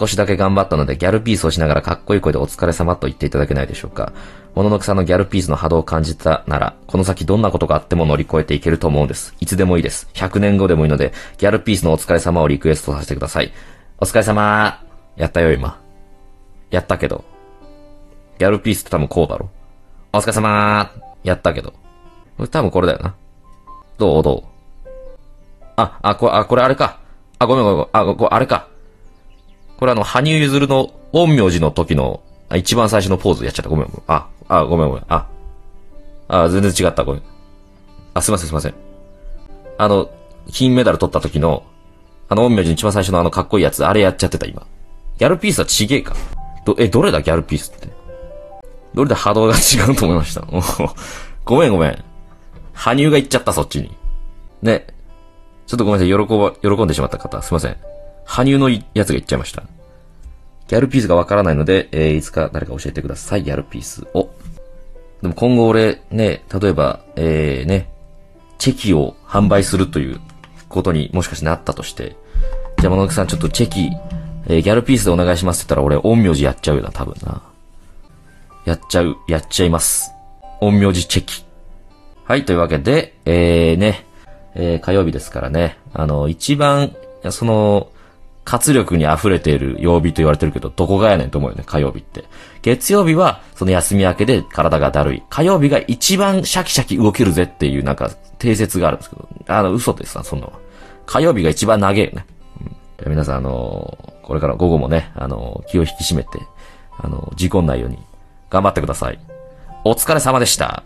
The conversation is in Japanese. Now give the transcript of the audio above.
少しだけ頑張ったのでギャルピースをしながらかっこいい声でお疲れ様と言っていただけないでしょうか。もののくさんのギャルピースの波動を感じたなら、この先どんなことがあっても乗り越えていけると思うんです。いつでもいいです。100年後でもいいので、ギャルピースのお疲れ様をリクエストさせてください。お疲れ様やったよ、今。やったけど。ギャルピースって多分こうだろ。お疲れ様やったけど。多分これだよな。どう？どう？あ、あ、これ、あ、これあれか。あ、ごめんごめん。あ、これあれか。これあの、羽生結弦の陰陽師の時の、あ一番最初のポーズやっちゃった。ごめん。あ、あ、ごめんごめん。あ、あ、全然違った。ごめん。あ、すいませんすいません。あの、金メダル取った時の、あの、陰陽師の一番最初のあのかっこいいやつ、あれやっちゃってた、今。ギャルピースはちげえか。ど、え、どれだギャルピースって。どれで波動が違うと思いました？ごめんごめん。羽生が言っちゃった、そっちに。ね。ちょっとごめんなさい。喜ば、喜んでしまった方。すいません。羽生のやつが言っちゃいました。ギャルピースがわからないので、えー、いつか誰か教えてください。ギャルピースを。でも今後俺、ね、例えば、えー、ね、チェキを販売するということにもしかしなったとして、じゃあ、物木さんちょっとチェキ、えー、ギャルピースでお願いしますって言ったら俺、陰陽師やっちゃうよな、多分な。やっちゃう、やっちゃいます。陰陽師チェキ。はい、というわけで、えー、ね、えー、火曜日ですからね、あの、一番、その、活力に溢れている曜日と言われてるけど、どこがやねんと思うよね、火曜日って。月曜日は、その休み明けで体がだるい。火曜日が一番シャキシャキ動けるぜっていうなんか、定説があるんですけど、あの、嘘ですな、そんなの。火曜日が一番長えよね。うん、皆さん、あのー、これから午後もね、あのー、気を引き締めて、あのー、事故んないように、頑張ってください。お疲れ様でした。